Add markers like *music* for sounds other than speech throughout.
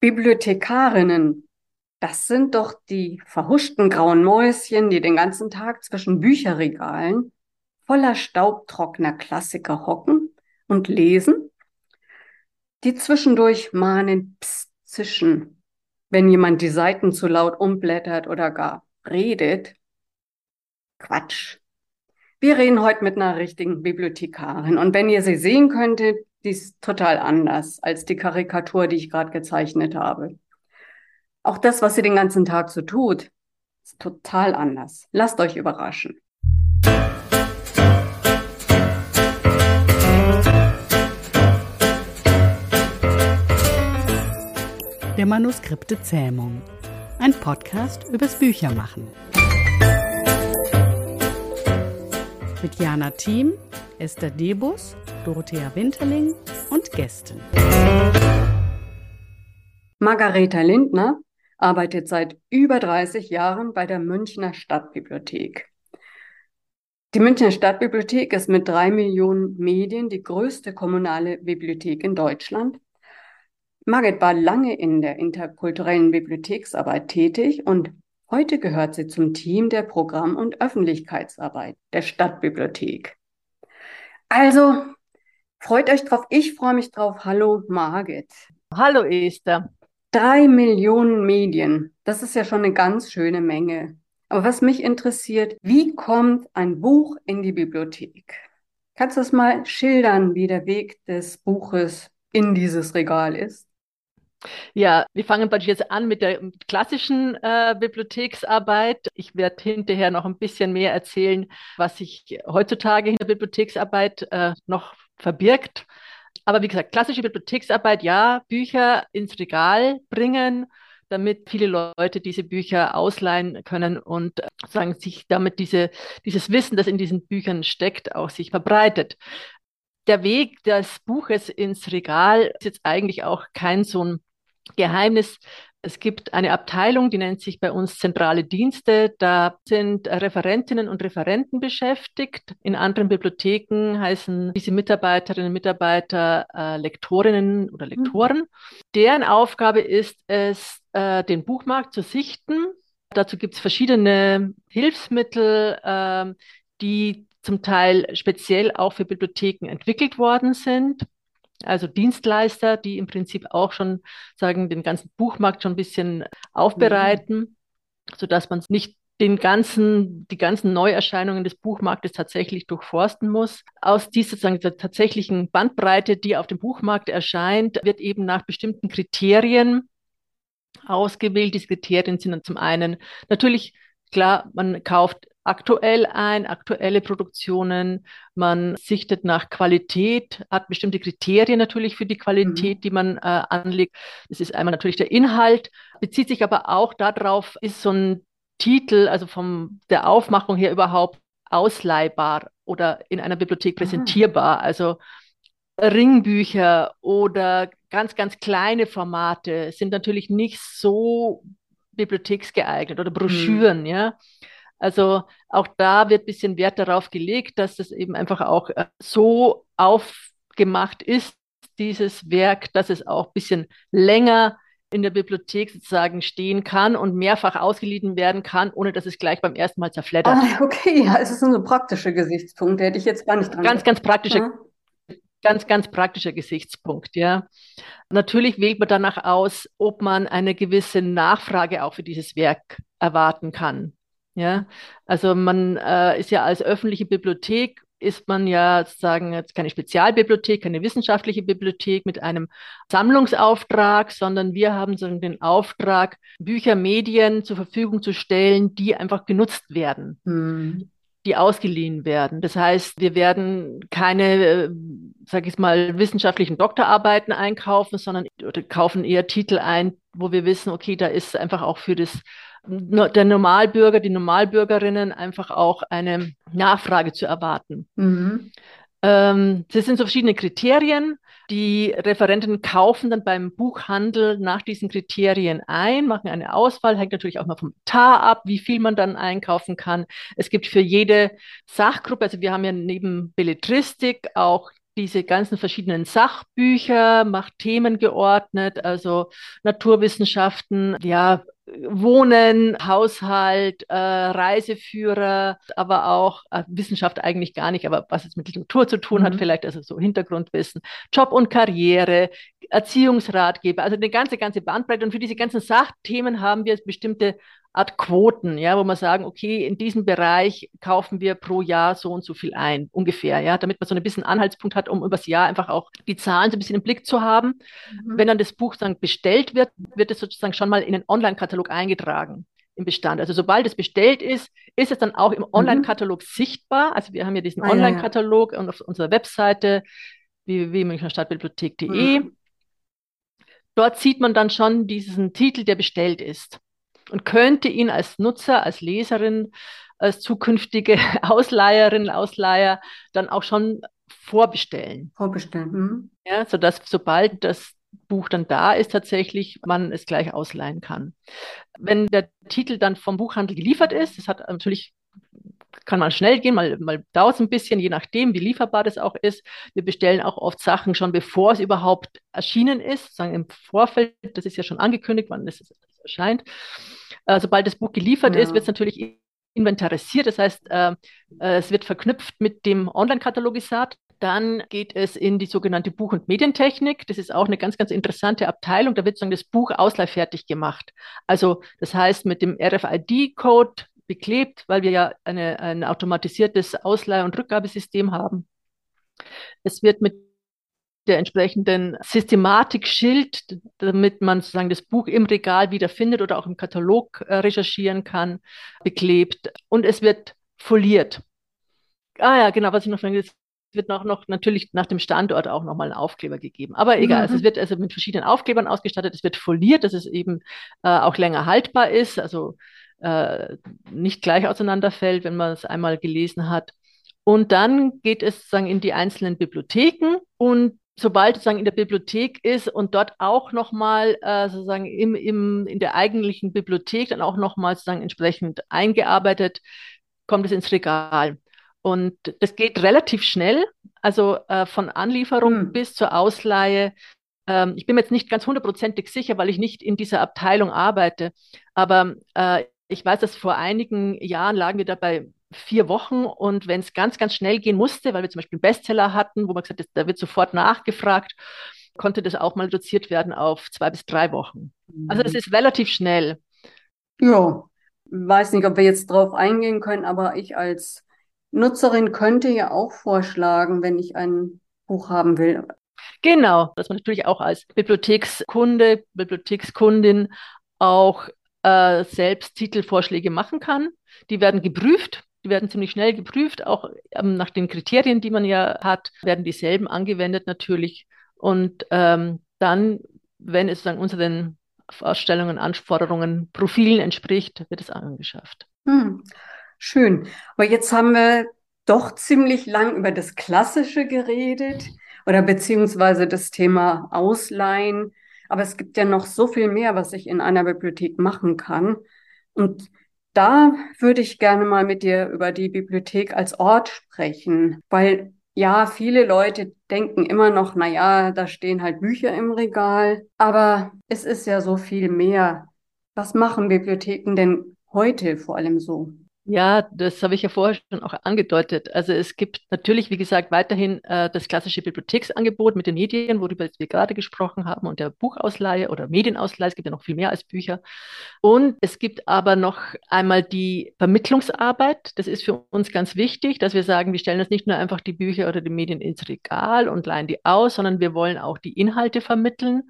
Bibliothekarinnen, das sind doch die verhuschten grauen Mäuschen, die den ganzen Tag zwischen Bücherregalen voller staubtrockener Klassiker hocken und lesen, die zwischendurch mahnend pst zischen, wenn jemand die Seiten zu laut umblättert oder gar redet. Quatsch. Wir reden heute mit einer richtigen Bibliothekarin. Und wenn ihr sie sehen könntet, die ist total anders als die Karikatur, die ich gerade gezeichnet habe. Auch das, was sie den ganzen Tag so tut, ist total anders. Lasst euch überraschen. Der Manuskripte Zähmung. Ein Podcast übers Büchermachen. Mit Jana Thiem, Esther Debus, Dorothea Winterling und Gästen. Margareta Lindner arbeitet seit über 30 Jahren bei der Münchner Stadtbibliothek. Die Münchner Stadtbibliothek ist mit drei Millionen Medien die größte kommunale Bibliothek in Deutschland. Margit war lange in der interkulturellen Bibliotheksarbeit tätig und Heute gehört sie zum Team der Programm- und Öffentlichkeitsarbeit der Stadtbibliothek. Also, freut euch drauf. Ich freue mich drauf. Hallo, Margit. Hallo, Esther. Drei Millionen Medien. Das ist ja schon eine ganz schöne Menge. Aber was mich interessiert, wie kommt ein Buch in die Bibliothek? Kannst du das mal schildern, wie der Weg des Buches in dieses Regal ist? Ja, wir fangen jetzt an mit der klassischen äh, Bibliotheksarbeit. Ich werde hinterher noch ein bisschen mehr erzählen, was sich heutzutage in der Bibliotheksarbeit äh, noch verbirgt. Aber wie gesagt, klassische Bibliotheksarbeit, ja, Bücher ins Regal bringen, damit viele Leute diese Bücher ausleihen können und sagen, sich damit diese, dieses Wissen, das in diesen Büchern steckt, auch sich verbreitet der Weg des Buches ins Regal ist jetzt eigentlich auch kein so ein Geheimnis. Es gibt eine Abteilung, die nennt sich bei uns zentrale Dienste. Da sind Referentinnen und Referenten beschäftigt. In anderen Bibliotheken heißen diese Mitarbeiterinnen und Mitarbeiter äh, Lektorinnen oder Lektoren. Mhm. Deren Aufgabe ist es, äh, den Buchmarkt zu sichten. Dazu gibt es verschiedene Hilfsmittel, äh, die zum Teil speziell auch für Bibliotheken entwickelt worden sind also Dienstleister, die im Prinzip auch schon sagen, den ganzen Buchmarkt schon ein bisschen aufbereiten, mhm. sodass man nicht den ganzen, die ganzen Neuerscheinungen des Buchmarktes tatsächlich durchforsten muss. Aus dieser, sagen, dieser tatsächlichen Bandbreite, die auf dem Buchmarkt erscheint, wird eben nach bestimmten Kriterien ausgewählt. Diese Kriterien sind dann zum einen natürlich klar, man kauft aktuell ein, aktuelle Produktionen. Man sichtet nach Qualität, hat bestimmte Kriterien natürlich für die Qualität, mhm. die man äh, anlegt. Das ist einmal natürlich der Inhalt, bezieht sich aber auch darauf, ist so ein Titel, also von der Aufmachung her überhaupt ausleihbar oder in einer Bibliothek präsentierbar. Aha. Also Ringbücher oder ganz, ganz kleine Formate sind natürlich nicht so bibliotheksgeeignet oder Broschüren, mhm. ja. Also auch da wird ein bisschen Wert darauf gelegt, dass es eben einfach auch äh, so aufgemacht ist, dieses Werk, dass es auch ein bisschen länger in der Bibliothek sozusagen stehen kann und mehrfach ausgeliehen werden kann, ohne dass es gleich beim ersten Mal zerfleddert. Ah, okay, ja, es ist so ein praktischer Gesichtspunkt, hätte ich jetzt gar nicht dran Ganz, ganz praktischer, ja. ganz, ganz praktischer Gesichtspunkt, ja. Natürlich wählt man danach aus, ob man eine gewisse Nachfrage auch für dieses Werk erwarten kann. Ja, also man äh, ist ja als öffentliche Bibliothek ist man ja sozusagen jetzt keine Spezialbibliothek, keine wissenschaftliche Bibliothek mit einem Sammlungsauftrag, sondern wir haben so den Auftrag, Bücher, Medien zur Verfügung zu stellen, die einfach genutzt werden. Hm die ausgeliehen werden. Das heißt, wir werden keine, äh, sage ich mal, wissenschaftlichen Doktorarbeiten einkaufen, sondern kaufen eher Titel ein, wo wir wissen, okay, da ist einfach auch für das der Normalbürger, die Normalbürgerinnen einfach auch eine Nachfrage zu erwarten. Mhm. Ähm, das sind so verschiedene Kriterien. Die Referenten kaufen dann beim Buchhandel nach diesen Kriterien ein, machen eine Auswahl, hängt natürlich auch mal vom Tar ab, wie viel man dann einkaufen kann. Es gibt für jede Sachgruppe, also wir haben ja neben Belletristik auch diese ganzen verschiedenen Sachbücher, macht Themen geordnet, also Naturwissenschaften, ja, Wohnen, Haushalt, äh, Reiseführer, aber auch äh, Wissenschaft eigentlich gar nicht, aber was es mit Literatur zu tun mhm. hat, vielleicht also so Hintergrundwissen, Job und Karriere, Erziehungsratgeber, also eine ganze, ganze Bandbreite. Und für diese ganzen Sachthemen haben wir bestimmte Art Quoten, ja, wo wir sagen, okay, in diesem Bereich kaufen wir pro Jahr so und so viel ein, ungefähr, ja, damit man so ein bisschen Anhaltspunkt hat, um übers Jahr einfach auch die Zahlen so ein bisschen im Blick zu haben. Mhm. Wenn dann das Buch dann bestellt wird, wird es sozusagen schon mal in den Online-Katalog eingetragen im Bestand. Also sobald es bestellt ist, ist es dann auch im mhm. Online-Katalog mhm. sichtbar. Also wir haben ja diesen ah, Online-Katalog ja, ja. auf unserer Webseite www.münchnerstadtbibliothek.de. Mhm. Dort sieht man dann schon diesen Titel, der bestellt ist und könnte ihn als Nutzer, als Leserin, als zukünftige *laughs* Ausleiherin, Ausleiher dann auch schon vorbestellen. Vorbestellen. Mhm. Ja, sodass sobald das Buch dann da ist, tatsächlich man es gleich ausleihen kann. Wenn der Titel dann vom Buchhandel geliefert ist, das hat natürlich kann mal schnell gehen, mal, mal dauert es ein bisschen, je nachdem, wie lieferbar das auch ist. Wir bestellen auch oft Sachen schon, bevor es überhaupt erschienen ist, sagen im Vorfeld, das ist ja schon angekündigt, wann es erscheint. Äh, sobald das Buch geliefert ja. ist, wird es natürlich inventarisiert, das heißt, äh, äh, es wird verknüpft mit dem Online-Katalogisat. Dann geht es in die sogenannte Buch- und Medientechnik. Das ist auch eine ganz, ganz interessante Abteilung. Da wird sozusagen das Buch ausleihfertig gemacht. Also das heißt, mit dem RFID-Code beklebt, weil wir ja eine, ein automatisiertes Ausleih- und Rückgabesystem haben. Es wird mit der entsprechenden Systematik-Schild, damit man sozusagen das Buch im Regal wiederfindet oder auch im Katalog äh, recherchieren kann, beklebt. Und es wird foliert. Ah ja, genau, was ich noch vergessen es wird noch, noch natürlich nach dem Standort auch nochmal ein Aufkleber gegeben. Aber egal, mhm. also es wird also mit verschiedenen Aufklebern ausgestattet, es wird foliert, dass es eben äh, auch länger haltbar ist, also äh, nicht gleich auseinanderfällt, wenn man es einmal gelesen hat. Und dann geht es sozusagen in die einzelnen Bibliotheken und sobald sozusagen in der Bibliothek ist und dort auch nochmal äh, sozusagen im, im, in der eigentlichen Bibliothek dann auch nochmal sozusagen entsprechend eingearbeitet, kommt es ins Regal. Und das geht relativ schnell, also äh, von Anlieferung hm. bis zur Ausleihe. Ähm, ich bin mir jetzt nicht ganz hundertprozentig sicher, weil ich nicht in dieser Abteilung arbeite, aber äh, ich weiß, dass vor einigen Jahren lagen wir da bei vier Wochen und wenn es ganz, ganz schnell gehen musste, weil wir zum Beispiel einen Bestseller hatten, wo man gesagt hat, da wird sofort nachgefragt, konnte das auch mal reduziert werden auf zwei bis drei Wochen. Also es mhm. ist relativ schnell. Ja, weiß nicht, ob wir jetzt drauf eingehen können, aber ich als Nutzerin könnte ja auch vorschlagen, wenn ich ein Buch haben will. Genau, dass man natürlich auch als Bibliothekskunde, Bibliothekskundin auch äh, selbst Titelvorschläge machen kann. Die werden geprüft die werden ziemlich schnell geprüft, auch ähm, nach den Kriterien, die man ja hat, werden dieselben angewendet natürlich. Und ähm, dann, wenn es dann unseren Ausstellungen, Anforderungen, Profilen entspricht, wird es angeschafft. Hm, schön. Aber jetzt haben wir doch ziemlich lang über das Klassische geredet oder beziehungsweise das Thema Ausleihen. Aber es gibt ja noch so viel mehr, was ich in einer Bibliothek machen kann. Und da würde ich gerne mal mit dir über die Bibliothek als Ort sprechen, weil ja, viele Leute denken immer noch, na ja, da stehen halt Bücher im Regal, aber es ist ja so viel mehr. Was machen Bibliotheken denn heute vor allem so? Ja, das habe ich ja vorher schon auch angedeutet. Also es gibt natürlich, wie gesagt, weiterhin äh, das klassische Bibliotheksangebot mit den Medien, worüber wir gerade gesprochen haben, und der Buchausleihe oder Medienausleihe. Es gibt ja noch viel mehr als Bücher. Und es gibt aber noch einmal die Vermittlungsarbeit. Das ist für uns ganz wichtig, dass wir sagen, wir stellen uns nicht nur einfach die Bücher oder die Medien ins Regal und leihen die aus, sondern wir wollen auch die Inhalte vermitteln.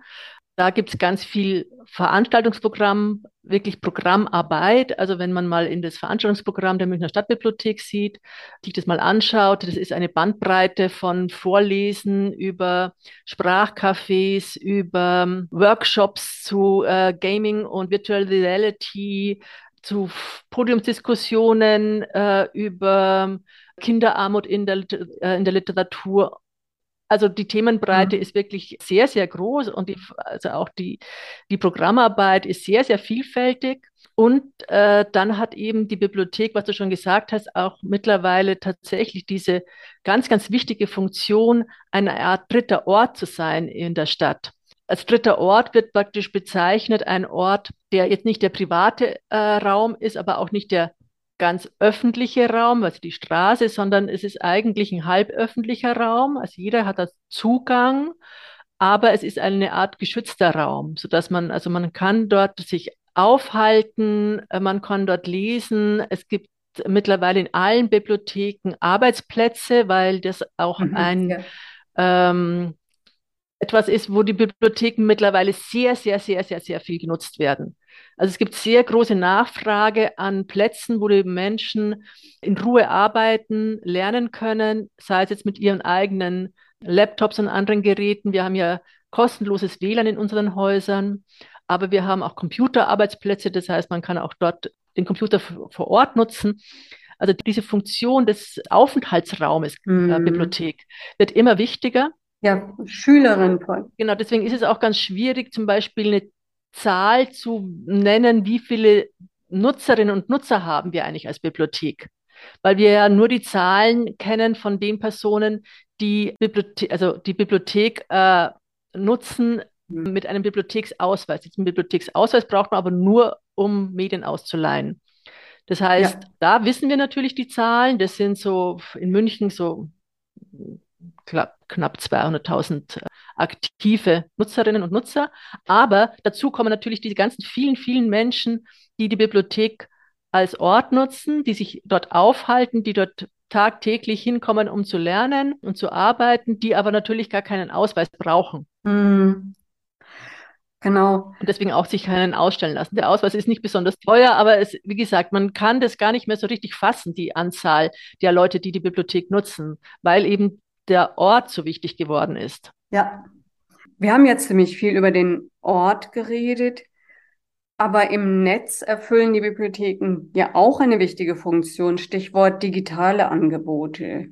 Da gibt es ganz viel Veranstaltungsprogramm, wirklich Programmarbeit. Also wenn man mal in das Veranstaltungsprogramm der Münchner Stadtbibliothek sieht, sich das mal anschaut, das ist eine Bandbreite von Vorlesen über Sprachcafés, über Workshops zu äh, Gaming und Virtual Reality, zu Podiumsdiskussionen äh, über Kinderarmut in der, äh, in der Literatur also die Themenbreite mhm. ist wirklich sehr, sehr groß und die, also auch die, die Programmarbeit ist sehr, sehr vielfältig. Und äh, dann hat eben die Bibliothek, was du schon gesagt hast, auch mittlerweile tatsächlich diese ganz, ganz wichtige Funktion, eine Art dritter Ort zu sein in der Stadt. Als dritter Ort wird praktisch bezeichnet ein Ort, der jetzt nicht der private äh, Raum ist, aber auch nicht der ganz öffentliche Raum, also die Straße, sondern es ist eigentlich ein halböffentlicher Raum. Also jeder hat da Zugang, aber es ist eine Art geschützter Raum, so dass man, also man kann dort sich aufhalten, äh, man kann dort lesen. Es gibt mittlerweile in allen Bibliotheken Arbeitsplätze, weil das auch mhm, ein ja. ähm, etwas ist, wo die Bibliotheken mittlerweile sehr, sehr, sehr, sehr, sehr viel genutzt werden. Also es gibt sehr große Nachfrage an Plätzen, wo die Menschen in Ruhe arbeiten, lernen können, sei es jetzt mit ihren eigenen Laptops und anderen Geräten. Wir haben ja kostenloses WLAN in unseren Häusern. Aber wir haben auch Computerarbeitsplätze, das heißt, man kann auch dort den Computer vor Ort nutzen. Also diese Funktion des Aufenthaltsraumes mhm. äh, Bibliothek wird immer wichtiger. Ja, Schülerin. Genau, deswegen ist es auch ganz schwierig, zum Beispiel eine Zahl zu nennen, wie viele Nutzerinnen und Nutzer haben wir eigentlich als Bibliothek. Weil wir ja nur die Zahlen kennen von den Personen, die Bibliothek, also die Bibliothek äh, nutzen Mhm. mit einem Bibliotheksausweis. Diesen Bibliotheksausweis braucht man aber nur, um Medien auszuleihen. Das heißt, ja. da wissen wir natürlich die Zahlen. Das sind so in München so knapp 200.000 aktive Nutzerinnen und Nutzer. Aber dazu kommen natürlich diese ganzen vielen, vielen Menschen, die die Bibliothek als Ort nutzen, die sich dort aufhalten, die dort tagtäglich hinkommen, um zu lernen und zu arbeiten, die aber natürlich gar keinen Ausweis brauchen. Mhm. Genau. Und deswegen auch sich keinen ausstellen lassen. Der Ausweis ist nicht besonders teuer, aber es, wie gesagt, man kann das gar nicht mehr so richtig fassen, die Anzahl der Leute, die die Bibliothek nutzen, weil eben der Ort so wichtig geworden ist. Ja. Wir haben jetzt ziemlich viel über den Ort geredet, aber im Netz erfüllen die Bibliotheken ja auch eine wichtige Funktion, Stichwort digitale Angebote.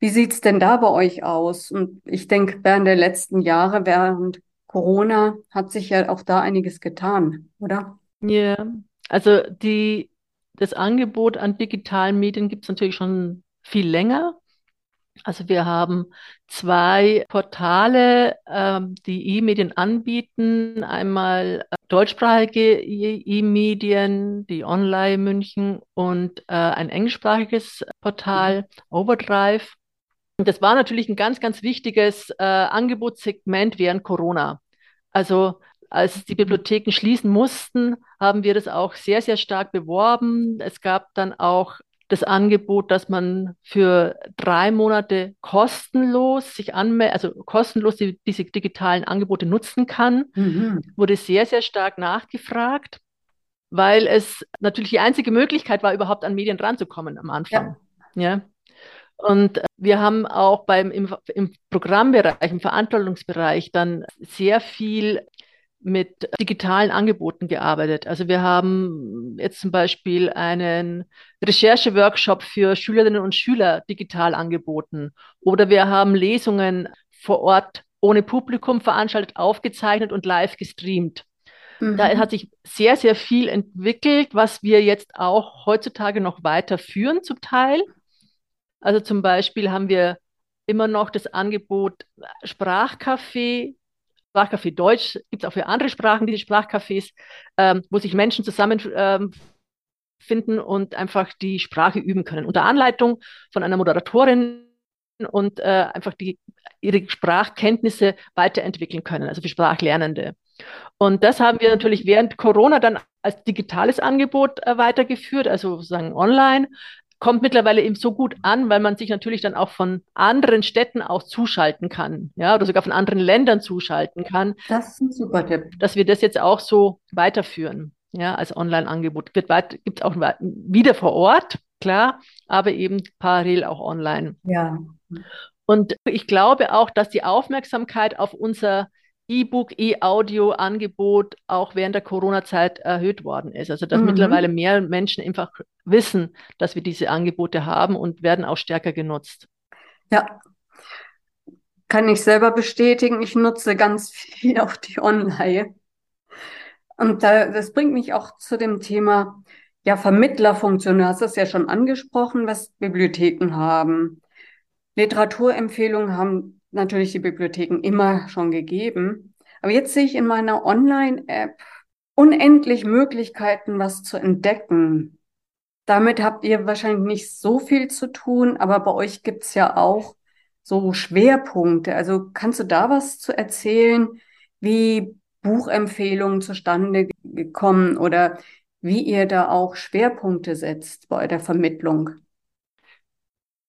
Wie sieht's denn da bei euch aus? Und ich denke, während der letzten Jahre, während Corona hat sich ja auch da einiges getan, oder? Ja, also die, das Angebot an digitalen Medien gibt es natürlich schon viel länger. Also wir haben zwei Portale, ähm, die E-Medien anbieten. Einmal äh, deutschsprachige E-Medien, die Online München und äh, ein englischsprachiges Portal, mhm. Overdrive. Und das war natürlich ein ganz, ganz wichtiges äh, Angebotssegment während Corona. Also als die Bibliotheken schließen mussten, haben wir das auch sehr, sehr stark beworben. Es gab dann auch das Angebot, dass man für drei Monate kostenlos sich anmelden, also kostenlos die, diese digitalen Angebote nutzen kann. Mhm. Wurde sehr, sehr stark nachgefragt, weil es natürlich die einzige Möglichkeit war, überhaupt an Medien ranzukommen am Anfang. Ja. ja. Und wir haben auch beim, im, im Programmbereich, im Verantwortungsbereich dann sehr viel mit digitalen Angeboten gearbeitet. Also wir haben jetzt zum Beispiel einen Rechercheworkshop für Schülerinnen und Schüler digital angeboten. Oder wir haben Lesungen vor Ort ohne Publikum veranstaltet, aufgezeichnet und live gestreamt. Mhm. Da hat sich sehr, sehr viel entwickelt, was wir jetzt auch heutzutage noch weiterführen zum Teil. Also zum Beispiel haben wir immer noch das Angebot Sprachcafé. Sprachcafé Deutsch gibt es auch für andere Sprachen, diese Sprachcafés, ähm, wo sich Menschen zusammenfinden ähm, und einfach die Sprache üben können. Unter Anleitung von einer Moderatorin und äh, einfach die, ihre Sprachkenntnisse weiterentwickeln können, also für Sprachlernende. Und das haben wir natürlich während Corona dann als digitales Angebot äh, weitergeführt, also sozusagen online, kommt mittlerweile eben so gut an, weil man sich natürlich dann auch von anderen Städten aus zuschalten kann, ja, oder sogar von anderen Ländern zuschalten kann. Das ist ein super Tipp. Dass wir das jetzt auch so weiterführen, ja, als Online-Angebot. Gibt es auch wieder vor Ort, klar, aber eben parallel auch online. Ja. Und ich glaube auch, dass die Aufmerksamkeit auf unser E-Book, E-Audio-Angebot auch während der Corona-Zeit erhöht worden ist. Also dass mhm. mittlerweile mehr Menschen einfach wissen, dass wir diese Angebote haben und werden auch stärker genutzt. Ja, kann ich selber bestätigen. Ich nutze ganz viel auf die Online. Und da, das bringt mich auch zu dem Thema, ja, Vermittlerfunktion. Du hast es ja schon angesprochen, was Bibliotheken haben. Literaturempfehlungen haben natürlich die Bibliotheken immer schon gegeben. Aber jetzt sehe ich in meiner Online-App unendlich Möglichkeiten, was zu entdecken. Damit habt ihr wahrscheinlich nicht so viel zu tun, aber bei euch gibt's ja auch so Schwerpunkte. Also kannst du da was zu erzählen, wie Buchempfehlungen zustande gekommen oder wie ihr da auch Schwerpunkte setzt bei der Vermittlung?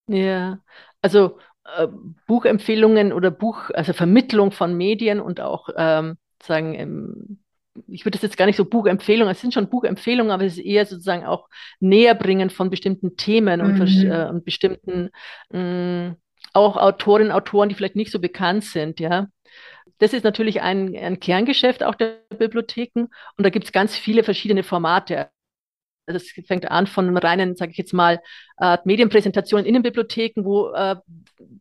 Ja, also äh, Buchempfehlungen oder Buch, also Vermittlung von Medien und auch ähm, sagen, ähm, ich würde das jetzt gar nicht so Buchempfehlungen, es sind schon Buchempfehlungen, aber es ist eher sozusagen auch Näherbringen von bestimmten Themen mhm. und, äh, und, bestimmten mh, mm, auch Autorinnen, Autoren, die vielleicht nicht so bekannt sind, ja. Das ist natürlich ein, ein Kerngeschäft auch der Bibliotheken und da gibt es ganz viele verschiedene Formate. Also es fängt an von reinen, sage ich jetzt mal, äh, Medienpräsentationen in den Bibliotheken, wo äh,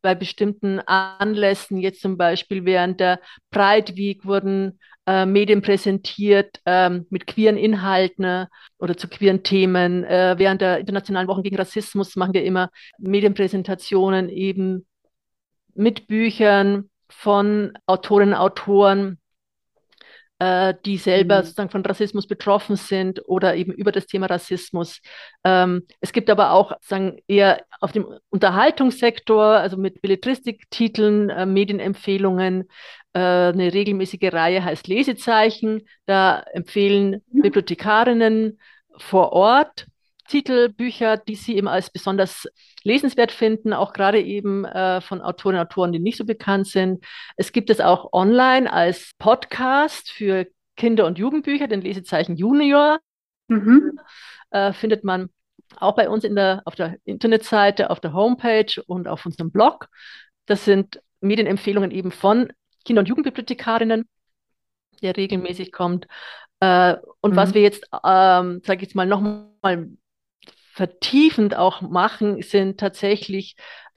bei bestimmten Anlässen, jetzt zum Beispiel während der Pride Week, wurden äh, Medien präsentiert ähm, mit queeren Inhalten äh, oder zu queeren Themen. Äh, während der Internationalen Wochen gegen Rassismus machen wir immer Medienpräsentationen eben mit Büchern von Autorinnen Autoren, äh, die selber mhm. sozusagen von Rassismus betroffen sind oder eben über das Thema Rassismus. Ähm, es gibt aber auch sagen eher auf dem Unterhaltungssektor, also mit Belletristiktiteln, äh, Medienempfehlungen, äh, eine regelmäßige Reihe heißt Lesezeichen. Da empfehlen mhm. Bibliothekarinnen vor Ort Titel, Bücher, die sie eben als besonders lesenswert finden, auch gerade eben äh, von Autorinnen und Autoren, die nicht so bekannt sind. Es gibt es auch online als Podcast für Kinder- und Jugendbücher, den Lesezeichen Junior. Mhm. Äh, findet man auch bei uns in der, auf der Internetseite, auf der Homepage und auf unserem Blog. Das sind Medienempfehlungen eben von Kinder- und Jugendbibliothekarinnen, der regelmäßig kommt. Äh, und mhm. was wir jetzt, ähm, sage ich jetzt mal, nochmal vertiefend auch machen, sind tatsächlich,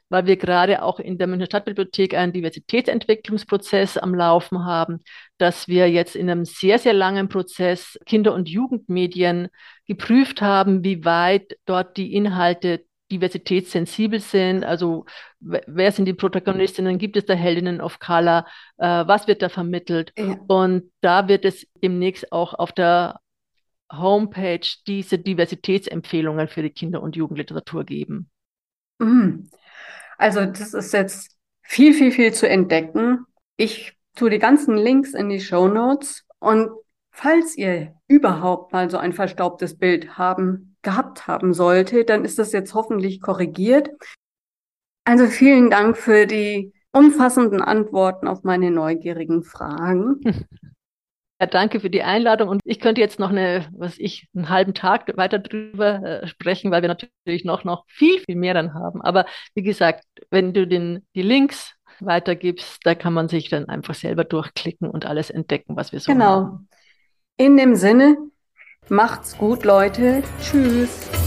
weil wir gerade auch in der Münchner Stadtbibliothek einen Diversitätsentwicklungsprozess am Laufen haben, dass wir jetzt in einem sehr, sehr langen Prozess Kinder- und Jugendmedien geprüft haben, wie weit dort die Inhalte diversitätssensibel sind, also wer sind die Protagonistinnen, gibt es da Heldinnen of Color, äh, was wird da vermittelt? Ja. und da wird es demnächst auch auf der Homepage diese Diversitätsempfehlungen für die Kinder- und Jugendliteratur geben? Mhm. Also das ist jetzt viel, viel, viel zu entdecken. Ich tue die ganzen Links in die Show Notes und falls ihr überhaupt mal so ein verstaubtes Bild haben, gehabt haben sollte, dann ist das jetzt hoffentlich korrigiert. Also vielen Dank für die umfassenden Antworten auf meine neugierigen Fragen. *laughs* Ja, danke für die Einladung und ich könnte jetzt noch eine, was ich, einen halben Tag weiter drüber äh, sprechen, weil wir natürlich noch, noch viel, viel mehr dann haben. Aber wie gesagt, wenn du den, die Links weitergibst, da kann man sich dann einfach selber durchklicken und alles entdecken, was wir so genau. machen. Genau. In dem Sinne, macht's gut, Leute. Tschüss.